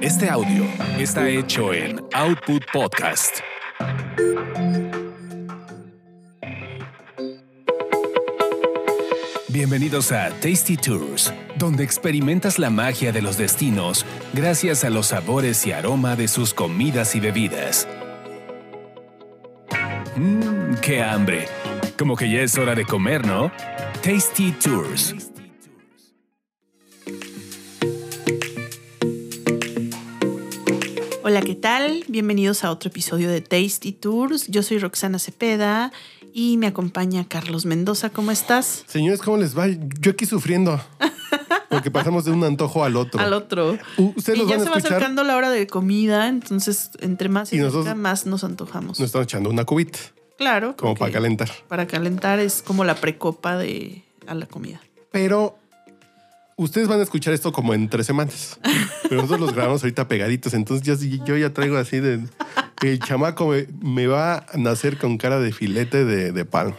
Este audio está hecho en Output Podcast. Bienvenidos a Tasty Tours, donde experimentas la magia de los destinos gracias a los sabores y aroma de sus comidas y bebidas. Mmm, qué hambre. Como que ya es hora de comer, ¿no? Tasty Tours. Hola, ¿qué tal? Bienvenidos a otro episodio de Tasty Tours. Yo soy Roxana Cepeda y me acompaña Carlos Mendoza. ¿Cómo estás? Señores, ¿cómo les va? Yo aquí sufriendo. Porque pasamos de un antojo al otro. Al otro. Ustedes y ya van a se va escuchar. acercando la hora de comida, entonces entre más y, nosotros- más nos antojamos. Nos están echando una cubita, Claro. como para calentar. Para calentar es como la precopa de a la comida. Pero ustedes van a escuchar esto como en tres semanas. Pero nosotros los grabamos ahorita pegaditos. Entonces yo, yo ya traigo así de... El chamaco me, va a nacer con cara de filete de, de palma.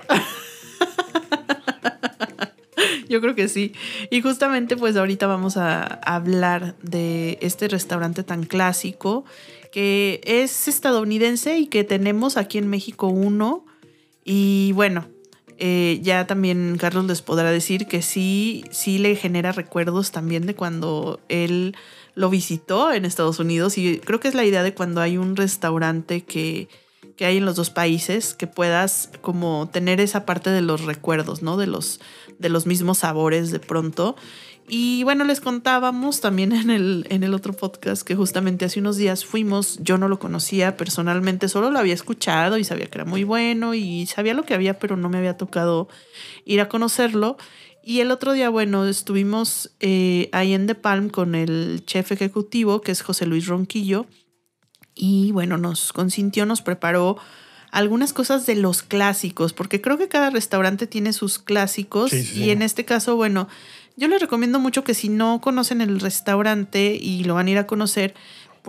Yo creo que sí. Y justamente pues ahorita vamos a hablar de este restaurante tan clásico que es estadounidense y que tenemos aquí en México uno. Y bueno, eh, ya también Carlos les podrá decir que sí, sí le genera recuerdos también de cuando él lo visitó en Estados Unidos. Y creo que es la idea de cuando hay un restaurante que que hay en los dos países, que puedas como tener esa parte de los recuerdos, ¿no? De los, de los mismos sabores de pronto. Y bueno, les contábamos también en el, en el otro podcast que justamente hace unos días fuimos, yo no lo conocía personalmente, solo lo había escuchado y sabía que era muy bueno y sabía lo que había, pero no me había tocado ir a conocerlo. Y el otro día, bueno, estuvimos eh, ahí en The Palm con el chef ejecutivo, que es José Luis Ronquillo, y bueno, nos consintió, nos preparó algunas cosas de los clásicos, porque creo que cada restaurante tiene sus clásicos Sí, sí, y en este caso, bueno, yo les recomiendo mucho que si no conocen el restaurante y lo van a ir a conocer,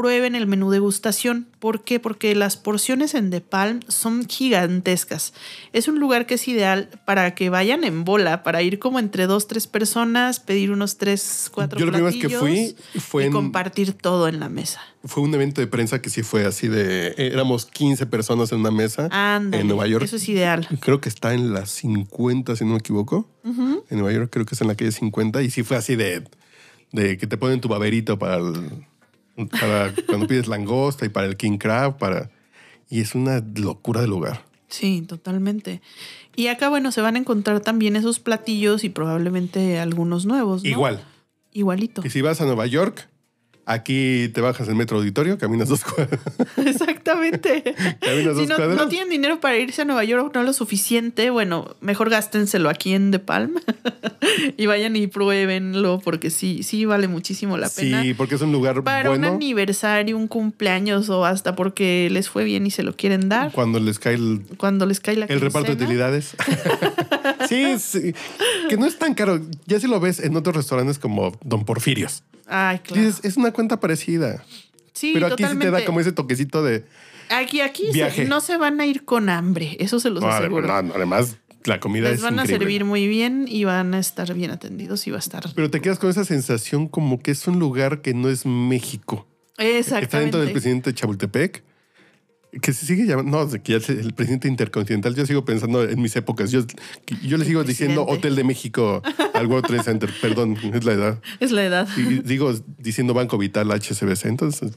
prueben el menú degustación. ¿Por qué? Porque las porciones en The Palm son gigantescas. Es un lugar que es ideal para que vayan en bola, para ir como entre dos, tres personas, pedir unos tres, cuatro Yo la primera vez que fui fue y en- compartir todo en la mesa. Fue un evento de prensa que sí fue así de... Éramos 15 personas en una mesa en Nueva York. Eso es ideal. Creo que está en las 50, si no me equivoco. En Nueva York creo que es en la calle 50. Y sí fue así de, de que te ponen tu baberito para, el- para cuando pides langosta y para el king crab. Para, y es una locura de lugar. Sí, totalmente. Y acá, bueno, se van a encontrar también esos platillos y probablemente algunos nuevos. ¿no? Igual. Igualito. Y si vas a Nueva York, aquí te bajas el metro auditorio, caminas dos cuadras. Exactamente. Si no, no tienen dinero para irse a Nueva York, no lo suficiente, bueno, mejor gástenselo aquí en The Palm y vayan y pruébenlo porque sí, sí vale muchísimo la pena. Sí, porque es un lugar Para un aniversario, un cumpleaños o hasta porque les fue bien y se lo quieren dar. cuando les cae el, Cuando les cae la el reparto de utilidades. sí, sí, que no es tan caro. Ya si lo ves en otros restaurantes como Don Porfirios. Ay, claro. Dices, es una cuenta parecida. Sí, pero aquí totalmente. sí te da como ese toquecito de... Aquí, aquí se- no se van a ir con hambre, eso se los No, aseguro. no, no, además, la comida Les es van a servir muy bien y van a estar bien atendidos y va a estar. Pero te quedas con esa sensación como que es un lugar que no es México. Exactamente. Está dentro del presidente de Chapultepec. Que se sigue llamando, no, que ya el presidente intercontinental. Yo sigo pensando en mis épocas. Yo, yo le sigo diciendo. Hotel de México al World Trade Center. Perdón, es la edad. Es la edad. Y digo diciendo Banco Vital HSBC. Entonces,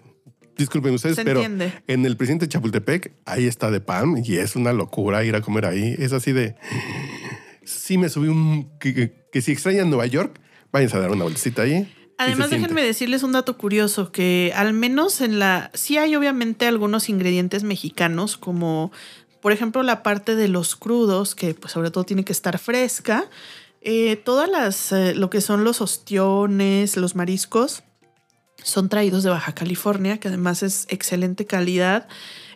disculpen ustedes, Se pero entiende. en el presidente de Chapultepec, ahí está de PAM y es una locura ir a comer ahí. Es así de. Sí, me subí un. Que, que- que si extrañan Nueva York, váyanse a dar una vueltecita ahí. Además, déjenme decirles un dato curioso, que al menos en la... Sí hay obviamente algunos ingredientes mexicanos, como por ejemplo la parte de los crudos, que pues sobre todo tiene que estar fresca. Eh, todas las... eh, lo que son los ostiones, los mariscos, son traídos de Baja California, que además es excelente calidad.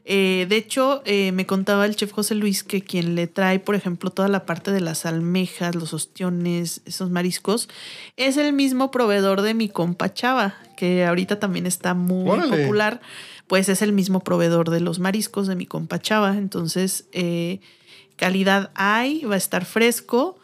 Eh, de hecho, eh, me contaba el chef José Luis que quien le trae, por ejemplo, toda la parte de las almejas, los ostiones, esos mariscos, es el mismo proveedor de mi compa Chava, que ahorita también está muy Órale. popular. Pues es el mismo proveedor de los mariscos de mi compa Chava. Entonces, eh, calidad hay, va a estar fresco.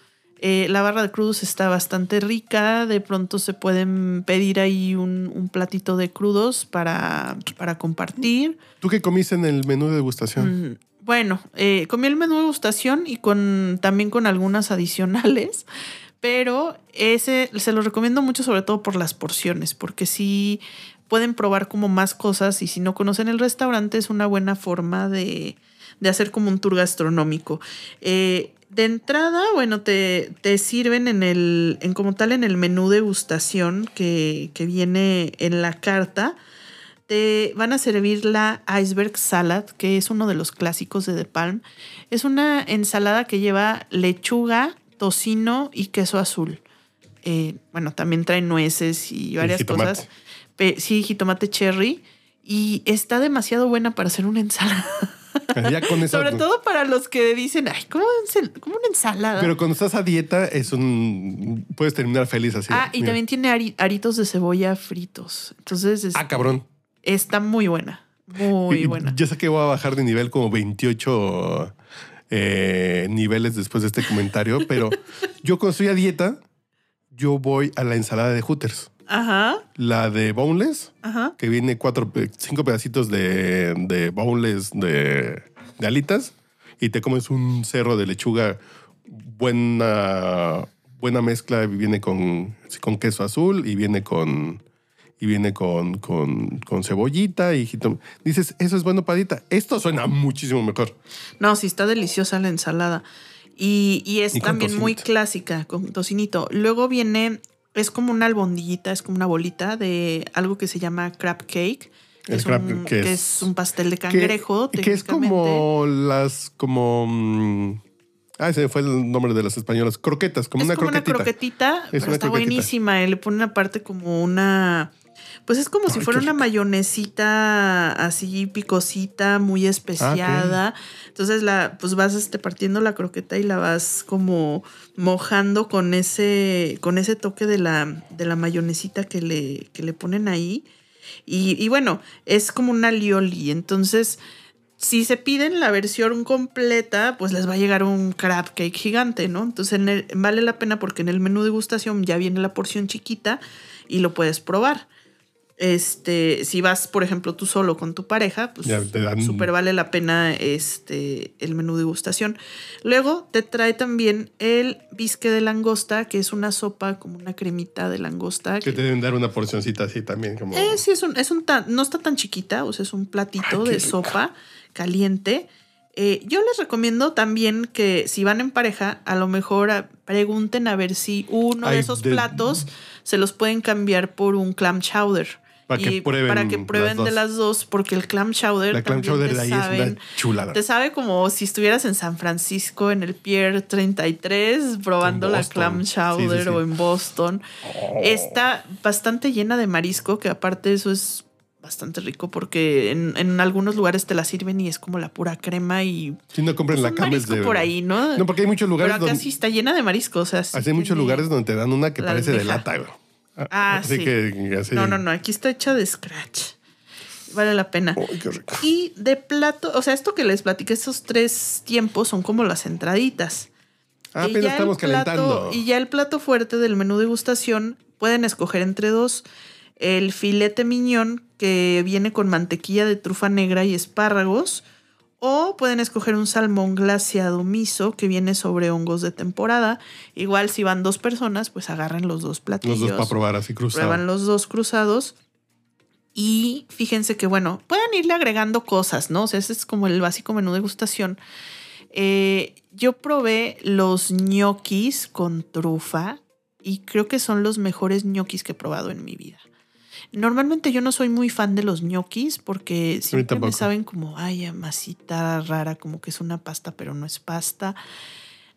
Eh, la barra de crudos está bastante rica. De pronto se pueden pedir ahí un, un platito de crudos para, para compartir. ¿Tú qué comiste en el menú de degustación? Mm, Bueno, eh, comí el menú de degustación y con también con algunas adicionales, pero ese se lo recomiendo mucho sobre todo por las porciones, porque sí pueden probar como más cosas y si no conocen el restaurante es una buena forma de, de hacer como un tour gastronómico. Eh, de entrada, bueno, te, te sirven en el, en como tal en el menú degustación que, que viene en la carta te van a servir la iceberg salad, que es uno de los clásicos de The Palm. Es una ensalada que lleva lechuga, tocino y queso azul. Eh, bueno, también trae nueces y varias cosas. Pe- sí, jitomate cherry. Y está demasiado buena para hacer una ensalada. Ya con eso. Sobre todo para los que dicen, ay, ¿cómo, cómo una ensalada? Pero cuando estás a dieta, es un. Puedes terminar feliz así. ah, y Mira. también tiene ari- aritos de cebolla fritos. Entonces, Ah, cabrón. está muy buena. Muy buena. Ya sé que voy a bajar de nivel como 28 eh, niveles después de este comentario, pero yo cuando estoy a dieta, yo voy a la ensalada de Hooters. Ajá, La de boneless, ajá. que viene cuatro, cinco pedacitos de, de boneless de, de alitas y te comes un cerro de lechuga buena, buena mezcla. Viene con, con queso azul y viene con y viene con, con, con cebollita y jitom- Dices, eso es bueno padita. Esto suena muchísimo mejor. No, sí, está deliciosa la ensalada. Y, y es Y también muy clásica, con tocinito. Luego viene, es como una albondiguita, es como una bolita de algo que se llama crab cake. Que, El es, crab, un, que que es- es un pastel de Que- cangrejo. Que, es técnicamente. como las, como... mm, Ah, ese fue el nombre de las españolas. Croquetas, como es una como croquetita. una croquetita, Es pero está croquetita. buenísima. Y le ponen aparte como una. Pues es como si fuera una rico. mayonesita así picosita, muy especiada. Entonces la, pues vas este, partiendo la croqueta y la vas como mojando con ese, con ese toque de la, de la mayonesita que le, que le ponen ahí. Y, y bueno, es como una lioli. Entonces, si se piden la versión completa, pues les va a llegar un crab cake gigante, ¿no? Entonces en el- vale la pena porque en el menú degustación ya viene la porción chiquita y lo puedes probar. Este, si vas, por ejemplo, tú solo con tu pareja, pues súper vale la pena este, el menú degustación. Luego te trae también el bisque de langosta, que es una sopa como una cremita de langosta. Que te deben dar una porcioncita así también. Como... Eh, sí, es un, es un tan- no está tan chiquita, o sea, es un platito Ay, de sopa caliente. Eh, yo les recomiendo también que si van en pareja, a lo mejor ah, pregunten a ver si uno de Ay, esos de- platos se los pueden cambiar por un clam chowder. Para que prueben para que las prueben de las dos, porque el clam chowder La clam chowder te de ahí saben- es una chulada. te sabe como si estuvieras en San Francisco, en el Pier 33, probando la clam chowder sí, sí. o en Boston. Está bastante llena de marisco, que aparte eso es bastante rico porque en, en algunos lugares te la sirven y es como la pura crema y Si no compren pues, la Campbell's de... por ahí, ¿no? No, porque hay muchos lugares Pero acá donde... sí está llena de marisco, o sea, sí hay muchos lugares donde te dan una que parece de lata, güey. Ah, así sí. que así. No, no, no, aquí está hecha de scratch. Vale la pena. Uy, qué rico. Y de plato, o sea, esto que les platiqué, esos tres tiempos son como las entraditas. Ah, Y el estamos plato- calentando. Y ya el plato fuerte del menú degustación pueden escoger entre dos. El filete miñón que viene con mantequilla de trufa negra y espárragos. O pueden escoger un salmón glaseado miso que viene sobre hongos de temporada. Igual si van dos personas, pues agarren los dos platillos. Los dos para probar así cruzado. Prueban los dos cruzados. Y fíjense que, bueno, pueden irle agregando cosas, ¿no? O sea, ese es como el básico menú de degustación. Eh, yo probé los ñoquis con trufa y creo que son los mejores ñoquis que he probado en mi vida. Normalmente yo no soy muy fan de los ñoquis porque siempre me saben como, ay, masita rara, como que es una pasta, pero no es pasta.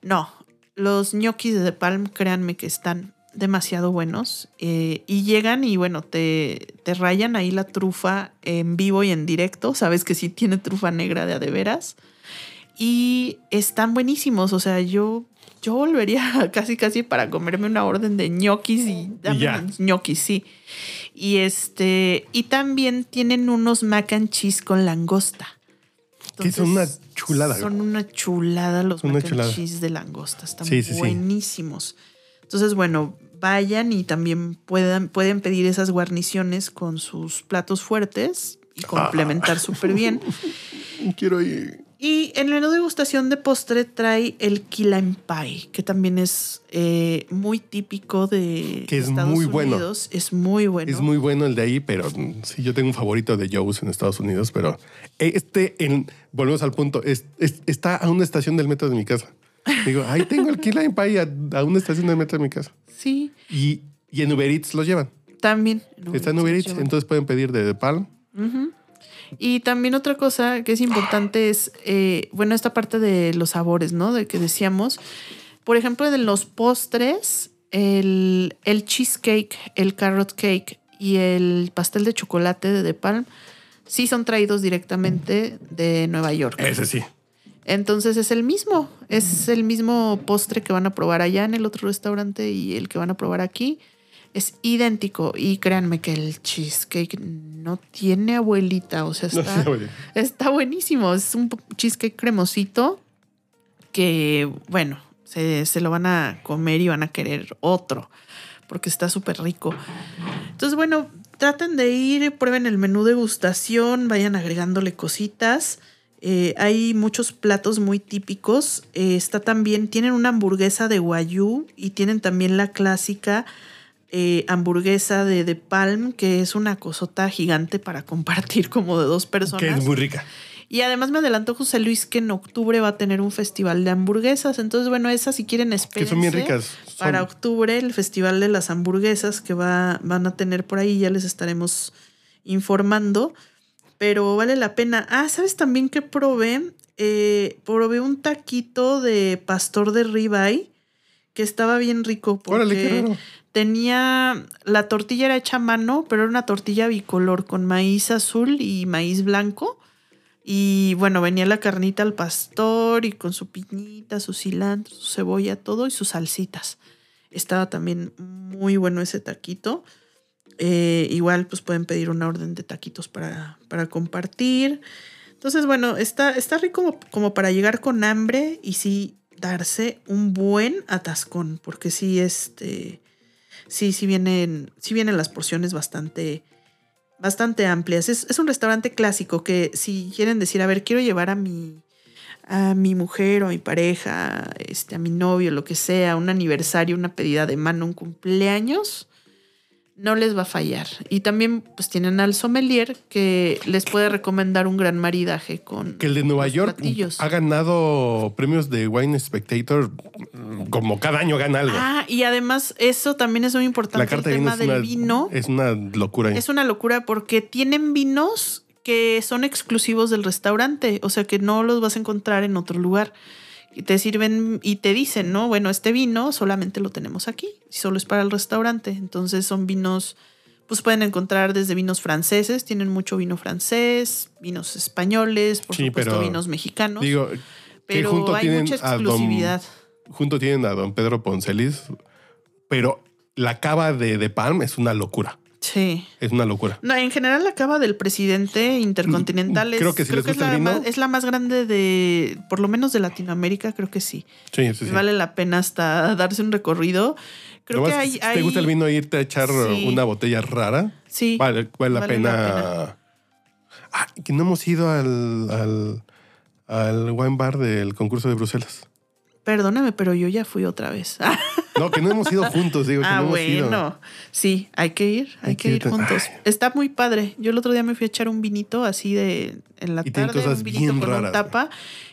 No, los ñoquis de The Palm, créanme que están demasiado buenos. eh, y llegan y bueno, te, te rayan ahí la trufa en vivo y en directo. Sabes que sí tiene trufa negra de a de veras. Y están buenísimos. O sea, yo, yo volvería casi casi para comerme una orden de ñoquis y unos ñoquis, sí. Y este, y también tienen unos mac and cheese con langosta. Que son una Entonces, chulada. Son una chulada los una mac and cheese de langosta. Están Sí, sí, sí. buenísimos. Entonces, bueno, vayan y también puedan, pueden pedir esas guarniciones con sus platos fuertes y Ah. complementar súper bien. Quiero ir. Y en de degustación de postre trae el key lime pie, que también es eh, muy típico de Que es Estados muy bueno. Unidos. Es muy bueno. Es muy bueno el de ahí, pero mm, sí, yo tengo un favorito de Joe's en Estados Unidos, pero este, en, volvemos al punto, es- es- está a una estación del metro de mi casa. Digo, ahí tengo el Key Lime Pie a, a una estación del metro de mi casa. Sí, Y, y en Uber Eats los llevan. también. Está en Uber Eats, entonces pueden pedir de, de Palm. Y también otra cosa que es importante es, eh, bueno, esta parte de los sabores, ¿no? De que decíamos, por ejemplo, de los postres, el, el cheesecake, el carrot cake y el pastel de chocolate de The Palm sí son traídos directamente de Nueva York. Ese sí. Entonces es el mismo, es el mismo postre que van a probar allá en el otro restaurante y el que van a probar aquí. Es idéntico y créanme que el cheesecake no tiene abuelita, o sea, está, está buenísimo. Es un cheesecake cremosito que, bueno, se, se lo van a comer y van a querer otro porque está súper rico. Entonces, bueno, traten de ir, prueben el menú degustación, vayan agregándole cositas. Eh, hay muchos platos muy típicos. Eh, está también, tienen una hamburguesa de guayú y tienen también la clásica eh, hamburguesa de, de Palm, que es una cosota gigante para compartir como de dos personas. que es muy rica. Y además me adelantó José Luis que en octubre va a tener un festival de hamburguesas. Entonces, bueno, esas si quieren Que espérense. son bien ricas. Son- Para octubre, el festival de las hamburguesas que va, van a tener por ahí, ya les estaremos informando. Pero vale la pena. Ah, ¿sabes también que probé? Eh, probé un taquito de pastor de ribeye que estaba bien rico. Porque Órale, qué raro. tenía. La tortilla era hecha a mano, pero era una tortilla bicolor con maíz azul y maíz blanco. Y bueno, venía la carnita al pastor y con su piñita, su cilantro, su cebolla, todo y sus salsitas. Estaba también muy bueno ese taquito. Eh, igual, pues pueden pedir una orden de taquitos para, para compartir. Entonces, bueno, está, está rico como, como para llegar con hambre y sí darse un buen atascón, porque sí, este, sí, sí vienen, sí vienen las porciones bastante, bastante amplias. Es, es un restaurante clásico que si quieren decir, a ver, quiero llevar a mi, a mi mujer o a mi pareja, este, a mi novio, lo que sea, un aniversario, una pedida de mano, un cumpleaños, no les va a fallar. Y también pues tienen al sommelier que les puede recomendar un gran maridaje con Que el de Nueva York platillos. ha ganado premios de Wine Spectator como cada año gana algo. Ah, y además eso también es muy importante la el carta de vino tema del una, vino. es una locura. Es una locura porque tienen vinos que son exclusivos del restaurante, o sea que no los vas a encontrar en otro lugar. Y te sirven y te dicen, ¿no? Bueno, este vino solamente lo tenemos aquí, y solo es para el restaurante. Entonces son vinos, pues pueden encontrar desde vinos franceses, tienen mucho vino francés, vinos españoles, por Sí, supuesto pero vinos mexicanos. Digo, pero junto hay tienen mucha a don- exclusividad. junto tienen a don Pedro Poncelis, pero la cava de, de Palm es una locura. Sí. Es una locura. No, en general la cava del presidente intercontinental es, Creo que si les es, gusta la el vino- más, es la más grande de, por lo menos de Latinoamérica, creo que sí. Sí, sí, sí. Vale la pena hasta darse un recorrido. Creo que hay, si te gusta el vino, irte a echar Sí. una botella rara, Sí. vale, vale la Vale pena. la Ah, que no hemos ido al, al, al wine bar del concurso de Bruselas. Perdóname, pero yo ya fui otra vez. No, que no hemos ido juntos, digo, que ah, no hemos ido. bueno. Sí, hay que ir, hay, Hay que, que ir ir. juntos. Ay. Está muy padre. Yo el otro día me fui a echar un vinito así de en la Y tarde, cosas un vinito bien con raras, tapa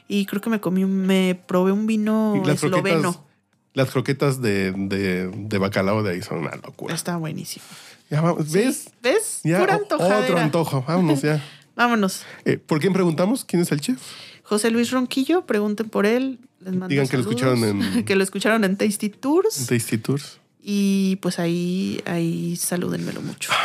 y creo que me comí, me probé un vino Y las croquetas, esloveno. las croquetas de, de, de bacalao de ahí son una locura. Está buenísimo. Ya vamos, ¿ves? ¿Ves? Ya, Pura antojadera. otro antojo. Vámonos ya. Vámonos. Eh, ¿Por quién preguntamos? ¿Quién es el chef? José Luis Ronquillo, pregunten por él. Les mando Digan que lo escucharon en- que lo escucharon en Tasty Tours. Tasty Tours. Y pues ahí, ahí salúdenmelo mucho.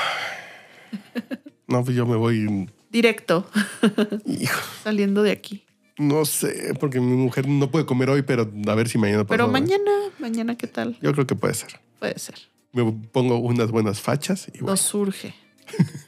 No, pues yo me voy. Directo, Hijo, saliendo de aquí. no sé, porque mi mujer no puede comer hoy, pero a ver si mañana Pero pasado. mañana, mañana, ¿qué tal? Yo creo que puede ser. Puede ser. Me pongo unas buenas fachas y bueno. Nos surge.